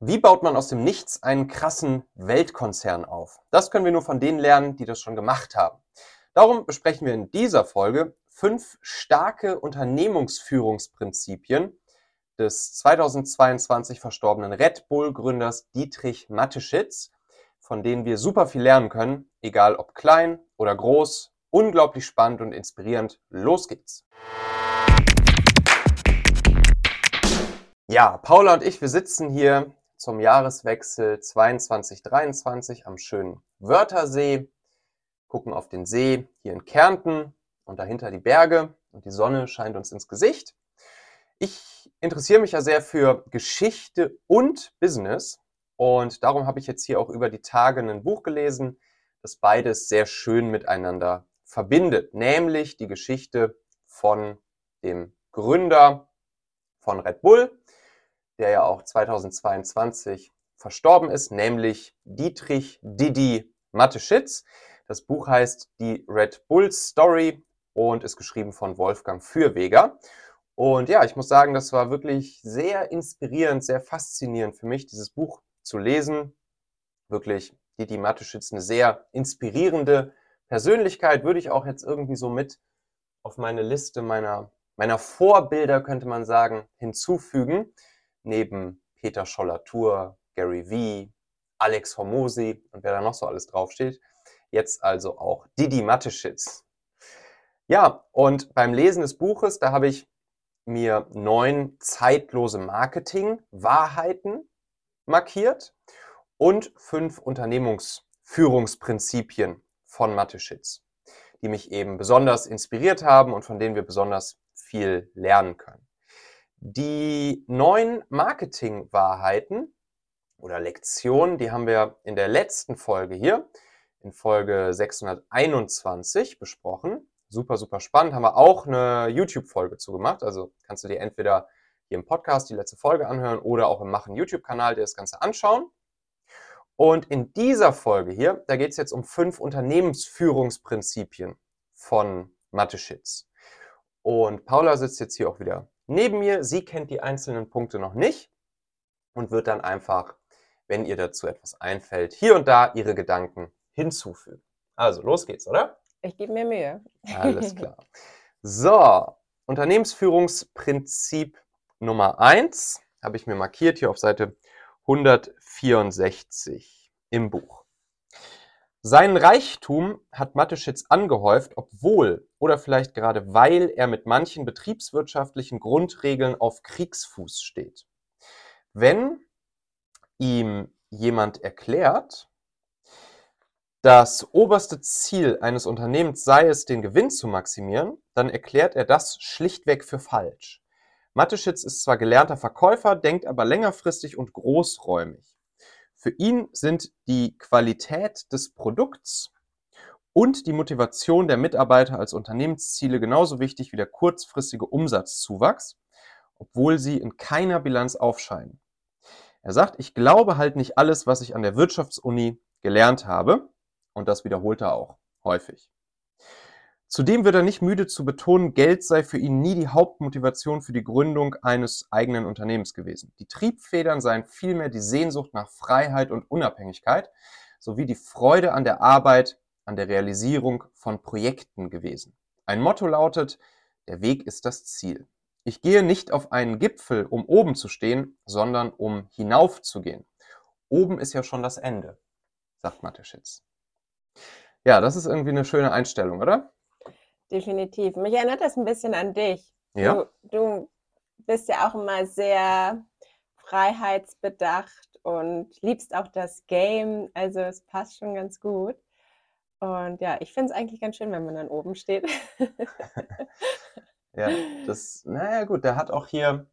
Wie baut man aus dem Nichts einen krassen Weltkonzern auf? Das können wir nur von denen lernen, die das schon gemacht haben. Darum besprechen wir in dieser Folge fünf starke Unternehmungsführungsprinzipien des 2022 verstorbenen Red Bull-Gründers Dietrich Mateschitz, von denen wir super viel lernen können, egal ob klein oder groß. Unglaublich spannend und inspirierend. Los geht's! Ja, Paula und ich, wir sitzen hier zum Jahreswechsel 22-23 am schönen Wörthersee, gucken auf den See hier in Kärnten und dahinter die Berge und die Sonne scheint uns ins Gesicht. Ich interessiere mich ja sehr für Geschichte und Business und darum habe ich jetzt hier auch über die Tage ein Buch gelesen, das beides sehr schön miteinander verbindet, nämlich die Geschichte von dem Gründer von Red Bull, der ja auch 2022 verstorben ist, nämlich Dietrich Didi Mateschitz. Das Buch heißt Die Red Bull Story und ist geschrieben von Wolfgang Fürweger. Und ja, ich muss sagen, das war wirklich sehr inspirierend, sehr faszinierend für mich, dieses Buch zu lesen. Wirklich Didi Mateschitz, eine sehr inspirierende Persönlichkeit, würde ich auch jetzt irgendwie so mit auf meine Liste meiner, meiner Vorbilder, könnte man sagen, hinzufügen neben Peter Scholler-Tour, Gary Vee, Alex Hormosi und wer da noch so alles draufsteht, jetzt also auch Didi Mateschitz. Ja, und beim Lesen des Buches, da habe ich mir neun zeitlose Marketing-Wahrheiten markiert und fünf Unternehmungsführungsprinzipien von Mateschitz, die mich eben besonders inspiriert haben und von denen wir besonders viel lernen können. Die neuen Marketing-Wahrheiten oder Lektionen, die haben wir in der letzten Folge hier, in Folge 621 besprochen. Super, super spannend. Haben wir auch eine YouTube-Folge zu gemacht. Also kannst du dir entweder hier im Podcast die letzte Folge anhören oder auch im Machen YouTube-Kanal dir das Ganze anschauen. Und in dieser Folge hier, da geht es jetzt um fünf Unternehmensführungsprinzipien von Mateschitz. Und Paula sitzt jetzt hier auch wieder neben mir. Sie kennt die einzelnen Punkte noch nicht und wird dann einfach, wenn ihr dazu etwas einfällt, hier und da ihre Gedanken hinzufügen. Also los geht's, oder? Ich gebe mir Mühe. Alles klar. So, Unternehmensführungsprinzip Nummer 1 habe ich mir markiert hier auf Seite 164 im Buch. Seinen Reichtum hat Mateschitz angehäuft, obwohl oder vielleicht gerade weil er mit manchen betriebswirtschaftlichen Grundregeln auf Kriegsfuß steht. Wenn ihm jemand erklärt, das oberste Ziel eines Unternehmens sei es, den Gewinn zu maximieren, dann erklärt er das schlichtweg für falsch. Mateschitz ist zwar gelernter Verkäufer, denkt aber längerfristig und großräumig. Für ihn sind die Qualität des Produkts und die Motivation der Mitarbeiter als Unternehmensziele genauso wichtig wie der kurzfristige Umsatzzuwachs, obwohl sie in keiner Bilanz aufscheinen. Er sagt, ich glaube halt nicht alles, was ich an der Wirtschaftsuni gelernt habe, und das wiederholt er auch häufig. Zudem wird er nicht müde zu betonen, Geld sei für ihn nie die Hauptmotivation für die Gründung eines eigenen Unternehmens gewesen. Die Triebfedern seien vielmehr die Sehnsucht nach Freiheit und Unabhängigkeit sowie die Freude an der Arbeit, an der Realisierung von Projekten gewesen. Ein Motto lautet, der Weg ist das Ziel. Ich gehe nicht auf einen Gipfel, um oben zu stehen, sondern um hinaufzugehen. Oben ist ja schon das Ende, sagt Mateschitz. Ja, das ist irgendwie eine schöne Einstellung, oder? Definitiv. Mich erinnert das ein bisschen an dich. Ja. Du, du bist ja auch immer sehr freiheitsbedacht und liebst auch das Game. Also es passt schon ganz gut. Und ja, ich finde es eigentlich ganz schön, wenn man dann oben steht. ja, das, naja gut, der hat auch hier,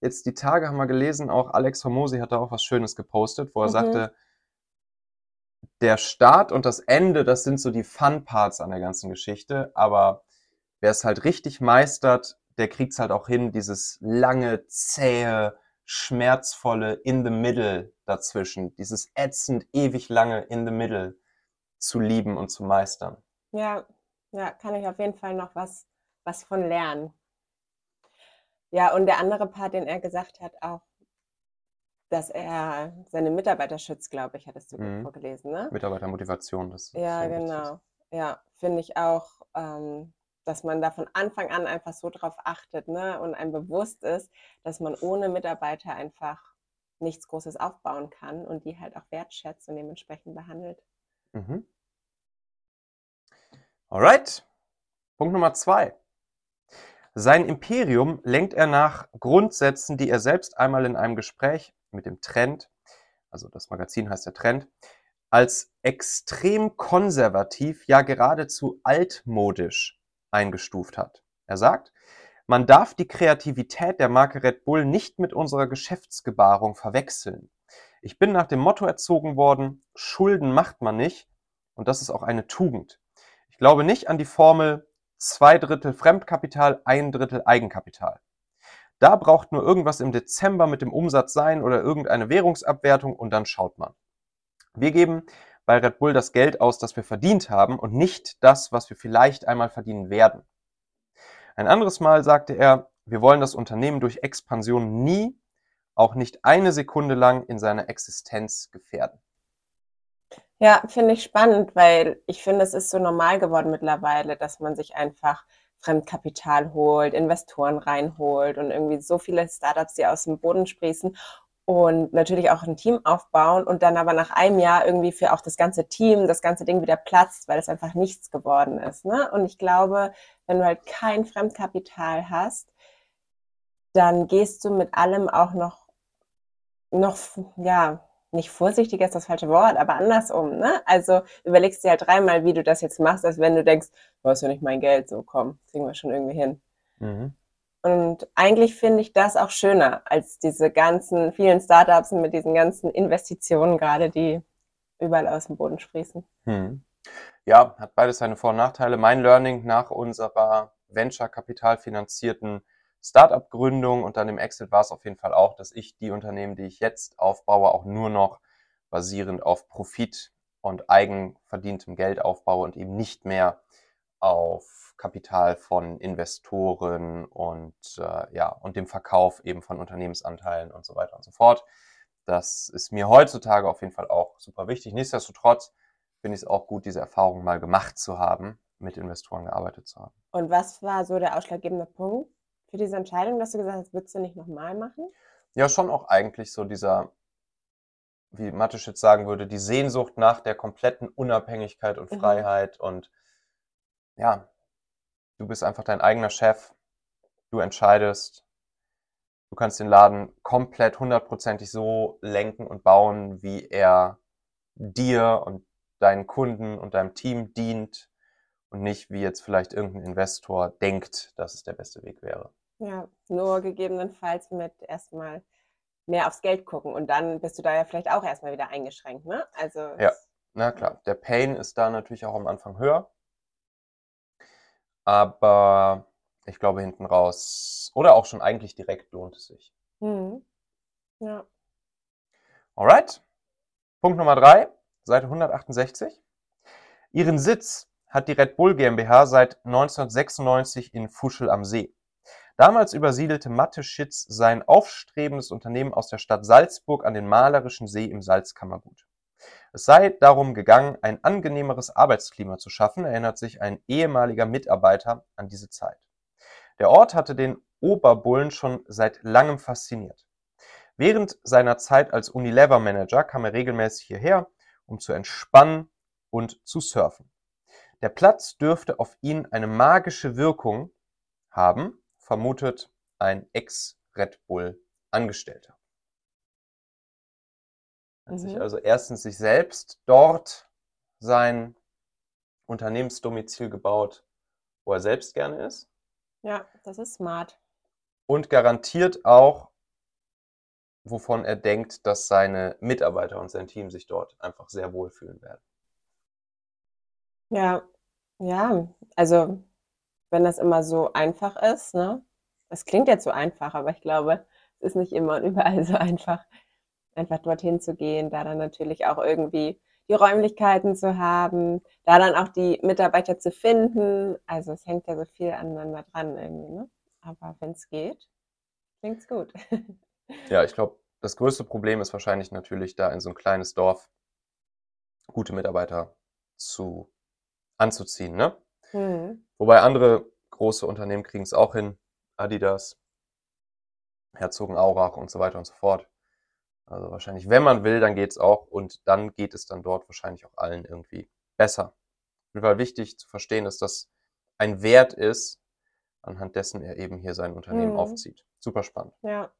jetzt die Tage haben wir gelesen, auch Alex Hormosi hat da auch was Schönes gepostet, wo er mhm. sagte, der Start und das Ende, das sind so die Fun-Parts an der ganzen Geschichte. Aber wer es halt richtig meistert, der kriegt es halt auch hin, dieses lange, zähe, schmerzvolle in the middle dazwischen, dieses ätzend, ewig lange in the middle zu lieben und zu meistern. Ja, ja, kann ich auf jeden Fall noch was, was von lernen. Ja, und der andere Part, den er gesagt hat, auch dass er seine Mitarbeiter schützt, glaube ich, hattest du Mhm. vorgelesen, ne? Mitarbeitermotivation, das Ja, sehr wichtig ist. genau. Ja, finde ich auch, ähm, dass man da von Anfang an einfach so drauf achtet, ne? Und einem bewusst ist, dass man ohne Mitarbeiter einfach nichts Großes aufbauen kann und die halt auch wertschätzt und dementsprechend behandelt. Mhm. Alright. Punkt Nummer zwei. Sein Imperium lenkt er nach Grundsätzen, die er selbst einmal in einem Gespräch mit dem Trend, also das Magazin heißt der Trend, als extrem konservativ, ja geradezu altmodisch eingestuft hat. Er sagt, man darf die Kreativität der Marke Red Bull nicht mit unserer Geschäftsgebarung verwechseln. Ich bin nach dem Motto erzogen worden, Schulden macht man nicht und das ist auch eine Tugend. Ich glaube nicht an die Formel zwei Drittel Fremdkapital, ein Drittel Eigenkapital. Da braucht nur irgendwas im Dezember mit dem Umsatz sein oder irgendeine Währungsabwertung und dann schaut man. Wir geben bei Red Bull das Geld aus, das wir verdient haben und nicht das, was wir vielleicht einmal verdienen werden. Ein anderes Mal sagte er, wir wollen das Unternehmen durch Expansion nie, auch nicht eine Sekunde lang in seiner Existenz gefährden. Ja, finde ich spannend, weil ich finde, es ist so normal geworden mittlerweile, dass man sich einfach Fremdkapital holt, Investoren reinholt und irgendwie so viele Startups, die aus dem Boden sprießen und natürlich auch ein Team aufbauen und dann aber nach einem Jahr irgendwie für auch das ganze Team, das ganze Ding wieder platzt, weil es einfach nichts geworden ist. Ne? Und ich glaube, wenn du halt kein Fremdkapital hast, dann gehst du mit allem auch noch, noch, ja, nicht vorsichtiger ist das falsche Wort, aber andersrum, ne? Also überlegst dir halt dreimal, wie du das jetzt machst, als wenn du denkst, du hast ja nicht mein Geld, so komm, kriegen wir schon irgendwie hin. Mhm. Und eigentlich finde ich das auch schöner als diese ganzen vielen Startups mit diesen ganzen Investitionen gerade, die überall aus dem Boden sprießen. Hm. Ja, hat beides seine Vor- und Nachteile. Mein Learning nach unserer Venture-Kapital finanzierten Startup-Gründung und dann im Exit war es auf jeden Fall auch, dass ich die Unternehmen, die ich jetzt aufbaue, auch nur noch basierend auf Profit und eigenverdientem Geld aufbaue und eben nicht mehr auf Kapital von Investoren und äh, ja und dem Verkauf eben von Unternehmensanteilen und so weiter und so fort. Das ist mir heutzutage auf jeden Fall auch super wichtig. Nichtsdestotrotz finde ich es auch gut, diese Erfahrung mal gemacht zu haben, mit Investoren gearbeitet zu haben. Und was war so der ausschlaggebende Punkt für diese Entscheidung, dass du gesagt hast, würdest du nicht nochmal machen? Ja, schon auch eigentlich so dieser, wie Mateschitz sagen würde, die Sehnsucht nach der kompletten Unabhängigkeit und Mhm. Freiheit und ja, du bist einfach dein eigener Chef, du entscheidest, du kannst den Laden komplett hundertprozentig so lenken und bauen, wie er dir und deinen Kunden und deinem Team dient und nicht, wie jetzt vielleicht irgendein Investor denkt, dass es der beste Weg wäre. Ja, nur gegebenenfalls mit erstmal mehr aufs Geld gucken und dann bist du da ja vielleicht auch erstmal wieder eingeschränkt, ne? Also Ja. Na klar, der Pain ist da natürlich auch am Anfang höher. Aber ich glaube, hinten raus oder auch schon eigentlich direkt lohnt es sich. Mhm. Ja. Alright. Punkt Nummer drei, Seite 168. Ihren Sitz hat die Red Bull GmbH seit 1996 in Fuschel am See. Damals übersiedelte Matte Schitz sein aufstrebendes Unternehmen aus der Stadt Salzburg an den malerischen See im Salzkammergut. Es sei darum gegangen, ein angenehmeres Arbeitsklima zu schaffen, erinnert sich ein ehemaliger Mitarbeiter an diese Zeit. Der Ort hatte den Oberbullen schon seit langem fasziniert. Während seiner Zeit als Unilever-Manager kam er regelmäßig hierher, um zu entspannen und zu surfen. Der Platz dürfte auf ihn eine magische Wirkung haben, vermutet ein Ex-Red Bull-Angestellter. Hat sich Mhm. also erstens sich selbst dort sein Unternehmensdomizil gebaut, wo er selbst gerne ist Ja, das ist smart. und garantiert auch, wovon er denkt, dass seine Mitarbeiter und sein Team sich dort einfach sehr wohlfühlen werden. Ja, ja, also wenn das immer so einfach ist, ne? Es klingt jetzt so einfach, aber ich glaube, es ist nicht immer und überall so einfach, einfach dorthin zu gehen, da dann natürlich auch irgendwie die Räumlichkeiten zu haben, da dann auch die Mitarbeiter zu finden. Also es hängt ja so viel aneinander dran irgendwie, ne? Aber wenn es geht, klingt's gut. Ja, ich glaube, das größte Problem ist wahrscheinlich natürlich da in so ein kleines Dorf gute Mitarbeiter zu anzuziehen, ne? Mhm. Wobei andere große Unternehmen kriegen es auch hin, Adidas, Herzogenaurach und so weiter und so fort. Also wahrscheinlich, wenn man will, dann geht es auch und dann geht es dann dort wahrscheinlich auch allen irgendwie besser. Auf jeden Fall wichtig zu verstehen, dass das ein Wert ist, anhand dessen er eben hier sein Unternehmen Mhm. aufzieht. Super spannend. Ja.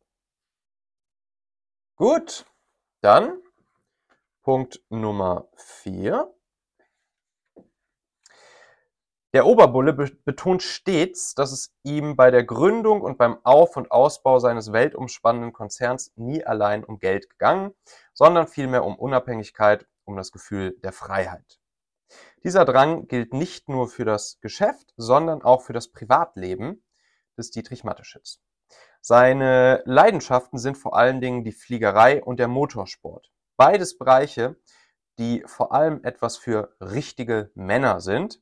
Gut, dann Punkt Nummer vier. Der Oberbulle be betont stets, dass es ihm bei der Gründung und beim Auf- und Ausbau seines weltumspannenden Konzerns nie allein um Geld gegangen, sondern vielmehr um Unabhängigkeit, um das Gefühl der Freiheit. Dieser Drang gilt nicht nur für das Geschäft, sondern auch für das Privatleben des Dietrich Mateschitz. Seine Leidenschaften sind vor allen Dingen die Fliegerei und der Motorsport. Beides Bereiche, die vor allem etwas für richtige Männer sind.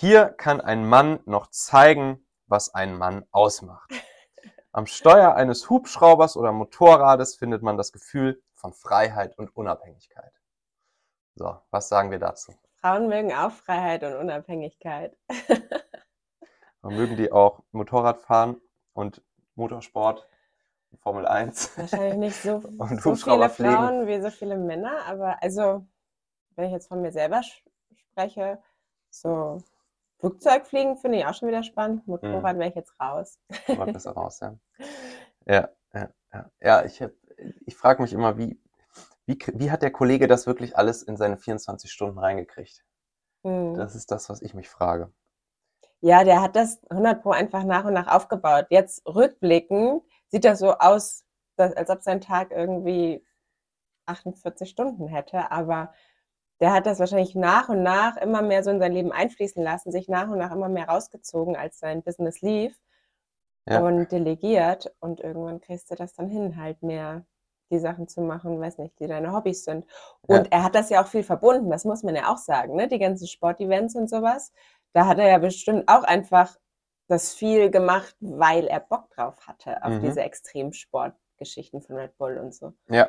Hier kann ein Mann noch zeigen, was ein Mann ausmacht. Am Steuer eines Hubschraubers oder Motorrades findet man das Gefühl von Freiheit und Unabhängigkeit. So, was sagen wir dazu? Frauen mögen auch Freiheit und Unabhängigkeit. Mögen die auch Motorrad fahren und Motorsport, Formel 1? Wahrscheinlich nicht so, Und so viele fliegen. Frauen wie so viele Männer, aber also, wenn ich jetzt von mir selber spreche, so Flugzeugfliegen finde ich auch schon wieder spannend. Mhm. Motorrad wäre ich jetzt raus. Mal besser raus, ja. Ja, ja, ja. ja ich, hab- ich frage mich immer, wie, wie, wie hat der Kollege das wirklich alles in seine 24 Stunden reingekriegt? Hm. Das ist das, was ich mich frage. Ja, der hat das 100 Pro einfach nach und nach aufgebaut. Jetzt rückblickend sieht das so aus, dass, als ob sein Tag irgendwie 48 Stunden hätte, aber der hat das wahrscheinlich nach und nach immer mehr so in sein Leben einfließen lassen, sich nach und nach immer mehr rausgezogen, als sein Business lief Ja. und delegiert und irgendwann kriegst du das dann hin, halt mehr die Sachen zu machen, weiß nicht, die deine Hobbys sind. Ja. Und er hat das ja auch viel verbunden, das muss man ja auch sagen, ne? Die ganzen Sportevents und sowas. Da hat er ja bestimmt auch einfach das viel gemacht, weil er Bock drauf hatte auf Mhm. diese Extremsportgeschichten von Red Bull und so. Ja,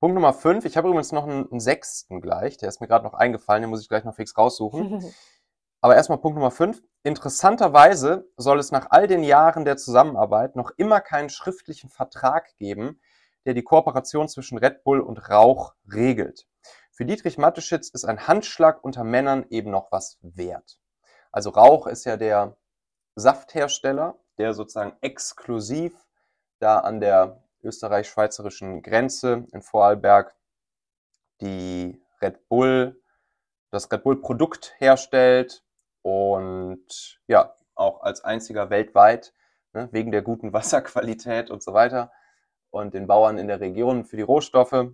Punkt Nummer 5. Ich habe übrigens noch einen, einen sechsten gleich. Der ist mir gerade noch eingefallen. Den muss ich gleich noch fix raussuchen. Aber erstmal Punkt Nummer 5. Interessanterweise soll es nach all den Jahren der Zusammenarbeit noch immer keinen schriftlichen Vertrag geben, der die Kooperation zwischen Red Bull und Rauch regelt. Für Dietrich Mateschitz ist ein Handschlag unter Männern eben noch was wert. Also Rauch ist ja der Safthersteller, der sozusagen exklusiv da an der österreich-schweizerischen Grenze in Vorarlberg die Red Bull, das Red Bull Produkt herstellt und ja, auch als einziger weltweit, ne, wegen der guten Wasserqualität und so weiter und den Bauern in der Region für die Rohstoffe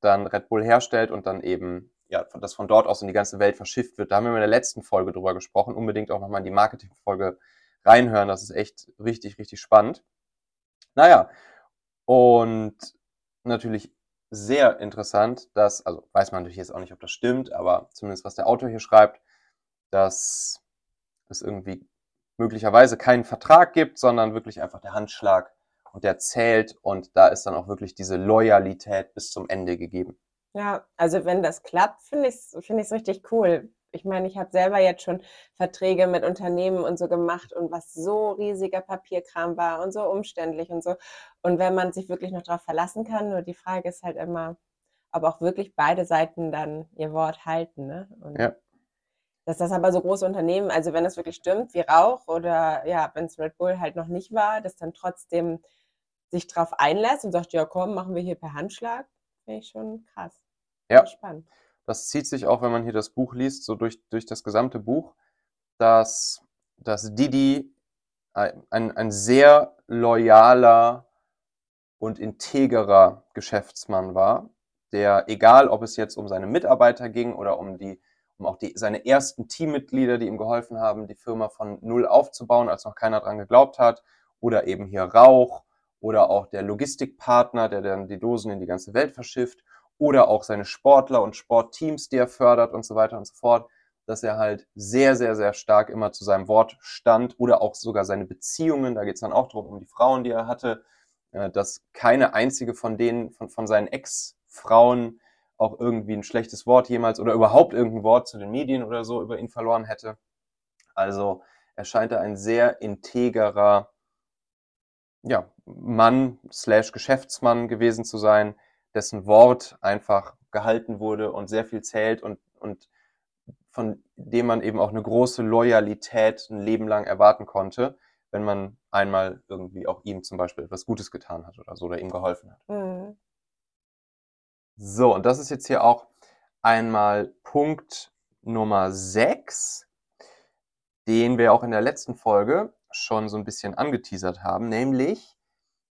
dann Red Bull herstellt und dann eben, ja, das von dort aus in die ganze Welt verschifft wird. Da haben wir in der letzten Folge drüber gesprochen. Unbedingt auch nochmal in die Marketingfolge reinhören. Das ist echt richtig, richtig spannend. Naja, und natürlich sehr interessant, dass, also weiß man natürlich jetzt auch nicht, ob das stimmt, aber zumindest was der Autor hier schreibt, dass es irgendwie möglicherweise keinen Vertrag gibt, sondern wirklich einfach der Handschlag und der zählt und da ist dann auch wirklich diese Loyalität bis zum Ende gegeben. Ja, also wenn das klappt, finde ich es find richtig cool. Ich meine, ich habe selber jetzt schon Verträge mit Unternehmen und so gemacht und was so riesiger Papierkram war und so umständlich und so. Und wenn man sich wirklich noch darauf verlassen kann, nur die Frage ist halt immer, ob auch wirklich beide Seiten dann ihr Wort halten. Ne? Und Ja. dass das aber so große Unternehmen, also wenn es wirklich stimmt, wie Rauch oder ja, wenn es Red Bull halt noch nicht war, das dann trotzdem sich drauf einlässt und sagt, ja komm, machen wir hier per Handschlag, finde ich schon krass. Ja. Spannend. Das zieht sich auch, wenn man hier das Buch liest, so durch, durch das gesamte Buch, dass, dass Didi ein, ein, sehr loyaler und integerer Geschäftsmann war, der, egal ob es jetzt um seine Mitarbeiter ging oder um die, um auch die, seine ersten Teammitglieder, die ihm geholfen haben, die Firma von null aufzubauen, als noch keiner dran geglaubt hat, oder eben hier Rauch oder auch der Logistikpartner, der dann die Dosen in die ganze Welt verschifft, oder auch seine Sportler und Sportteams, die er fördert und so weiter und so fort, dass er halt sehr, sehr, sehr stark immer zu seinem Wort stand oder auch sogar seine Beziehungen, da geht es dann auch darum, um die Frauen, die er hatte, äh, dass keine einzige von denen, von, von seinen Ex-Frauen auch irgendwie ein schlechtes Wort jemals oder überhaupt irgendein Wort zu den Medien oder so über ihn verloren hätte. Also er scheint da ein sehr integerer ja, Mann slash Geschäftsmann gewesen zu sein, dessen Wort einfach gehalten wurde und sehr viel zählt und, und von dem man eben auch eine große Loyalität ein Leben lang erwarten konnte, wenn man einmal irgendwie auch ihm zum Beispiel etwas Gutes getan hat oder so oder ihm geholfen hat. Mhm. So, und das ist jetzt hier auch einmal Punkt Nummer 6, den wir auch in der letzten Folge schon so ein bisschen angeteasert haben, nämlich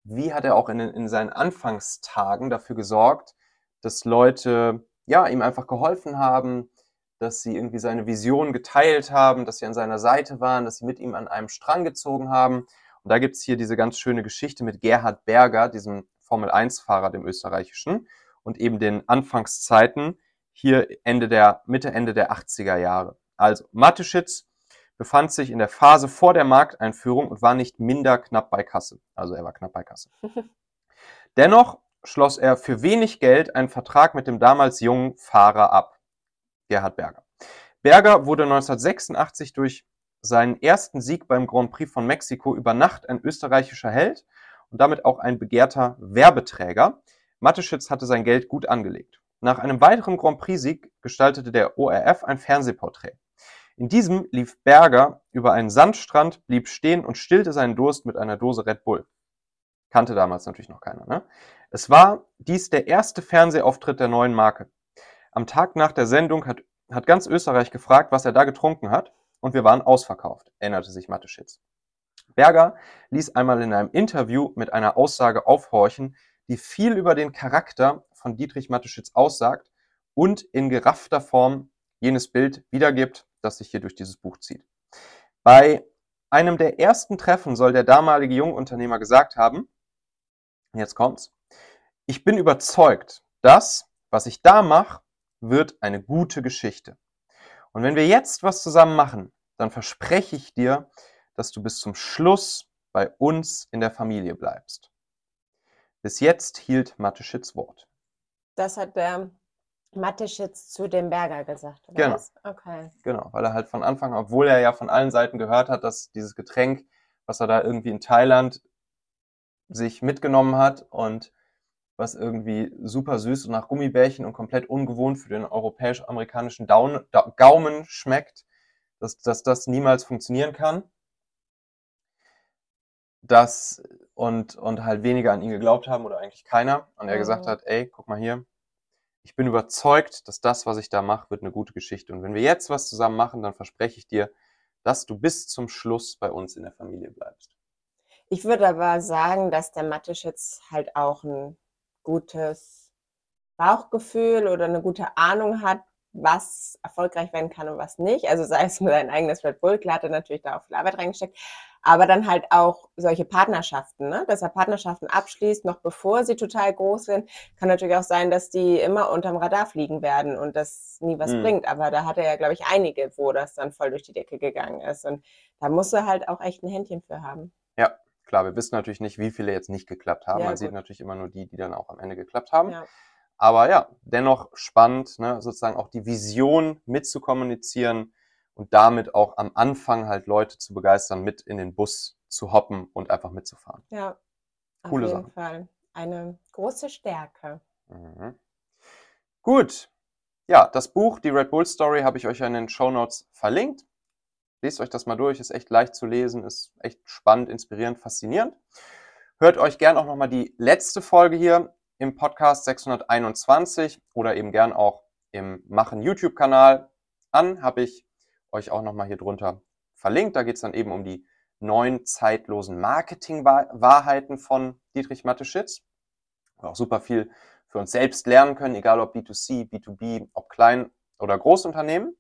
wie hat er auch in, in seinen Anfangstagen dafür gesorgt, dass Leute ja ihm einfach geholfen haben, dass sie irgendwie seine Vision geteilt haben, dass sie an seiner Seite waren, dass sie mit ihm an einem Strang gezogen haben. Und da gibt es hier diese ganz schöne Geschichte mit Gerhard Berger, diesem Formel-1-Fahrer, dem österreichischen, und eben den Anfangszeiten hier Ende der, Mitte, Ende der 80er Jahre. Also Mateschitz befand sich in der Phase vor der Markteinführung und war nicht minder knapp bei Kasse. Also er war knapp bei Kasse. Dennoch schloss er für wenig Geld einen Vertrag mit dem damals jungen Fahrer ab, Gerhard Berger. Berger wurde 1986 durch seinen ersten Sieg beim Grand Prix von Mexiko über Nacht ein österreichischer Held und damit auch ein begehrter Werbeträger. Mateschitz hatte sein Geld gut angelegt. Nach einem weiteren Grand Prix-Sieg gestaltete der ORF ein Fernsehporträt. In diesem lief Berger über einen Sandstrand, blieb stehen und stillte seinen Durst mit einer Dose Red Bull. Kannte damals natürlich noch keiner. Ne? Es war dies der erste Fernsehauftritt der neuen Marke. Am Tag nach der Sendung hat, hat ganz Österreich gefragt, was er da getrunken hat, und wir waren ausverkauft, erinnerte sich Mateschitz. Berger ließ einmal in einem Interview mit einer Aussage aufhorchen, die viel über den Charakter von Dietrich Mateschitz aussagt und in geraffter Form jenes Bild wiedergibt, das sich hier durch dieses Buch zieht. Bei einem der ersten Treffen soll der damalige Jungunternehmer gesagt haben, jetzt kommt's, ich bin überzeugt, das, was ich da mache, wird eine gute Geschichte. Und wenn wir jetzt was zusammen machen, dann verspreche ich dir, dass du bis zum Schluss bei uns in der Familie bleibst. Bis jetzt hielt Mateschitz Wort. Das hat der Mateschitz zu dem Berger gesagt, oder Genau. was? Okay. Genau, weil er halt von Anfang, an, obwohl er ja von allen Seiten gehört hat, dass dieses Getränk, was er da irgendwie in Thailand sich mitgenommen hat und was irgendwie super süß und nach Gummibärchen und komplett ungewohnt für den europäisch-amerikanischen Gaumen schmeckt, dass, dass das niemals funktionieren kann. Das und, und halt weniger an ihn geglaubt haben oder eigentlich keiner. Und er gesagt Mhm. hat, ey, guck mal hier, ich bin überzeugt, dass das, was ich da mache, wird eine gute Geschichte. Und wenn wir jetzt was zusammen machen, dann verspreche ich dir, dass du bis zum Schluss bei uns in der Familie bleibst. Ich würde aber sagen, dass der Mateschitz halt auch ein gutes Bauchgefühl oder eine gute Ahnung hat, was erfolgreich werden kann und was nicht. Also sei es nur sein eigenes Red Bull, klar hat er natürlich da auch viel Arbeit reingesteckt, aber dann halt auch solche Partnerschaften, ne? dass er Partnerschaften abschließt, noch bevor sie total groß sind. Kann natürlich auch sein, dass die immer unterm Radar fliegen werden und das nie was Mhm. bringt. Aber da hat er ja, glaube ich, einige, wo das dann voll durch die Decke gegangen ist. Und da muss er halt auch echt ein Händchen für haben. Ja, klar, wir wissen natürlich nicht, wie viele jetzt nicht geklappt haben. Ja, Man sieht gut. natürlich immer nur die, die dann auch am Ende geklappt haben. Ja. aber ja, dennoch spannend, ne, sozusagen auch die Vision mitzukommunizieren und damit auch am Anfang halt Leute zu begeistern, mit in den Bus zu hoppen und einfach mitzufahren. Ja, Coole auf jeden Sache. Fall. Eine große Stärke. Mhm. Gut. Ja, das Buch, die Red Bull Story, habe ich euch ja in den Show Notes verlinkt. Lest euch das mal durch, ist echt leicht zu lesen, ist echt spannend, inspirierend, faszinierend. Hört euch gern auch nochmal die letzte Folge hier im Podcast 621 oder eben gern auch im Machen YouTube-Kanal an. Habe ich euch auch nochmal hier drunter verlinkt. Da geht es dann eben um die neun zeitlosen Marketing-Wahrheiten von Dietrich Mateschitz. Wir auch super viel für uns selbst lernen können, egal ob B2C, B2B, ob Klein- oder Großunternehmen.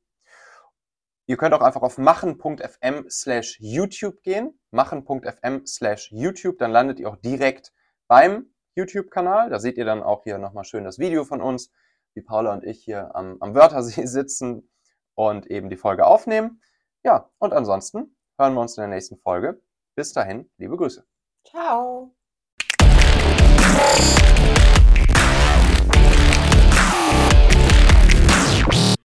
Ihr könnt auch einfach auf machen.fm slash YouTube gehen. Machen.fm slash YouTube, dann landet ihr auch direkt beim YouTube-Kanal. Da seht ihr dann auch hier nochmal schön das Video von uns, wie Paula und ich hier am, am Wörthersee sitzen und eben die Folge aufnehmen. Ja, und ansonsten hören wir uns in der nächsten Folge. Bis dahin, liebe Grüße. Ciao.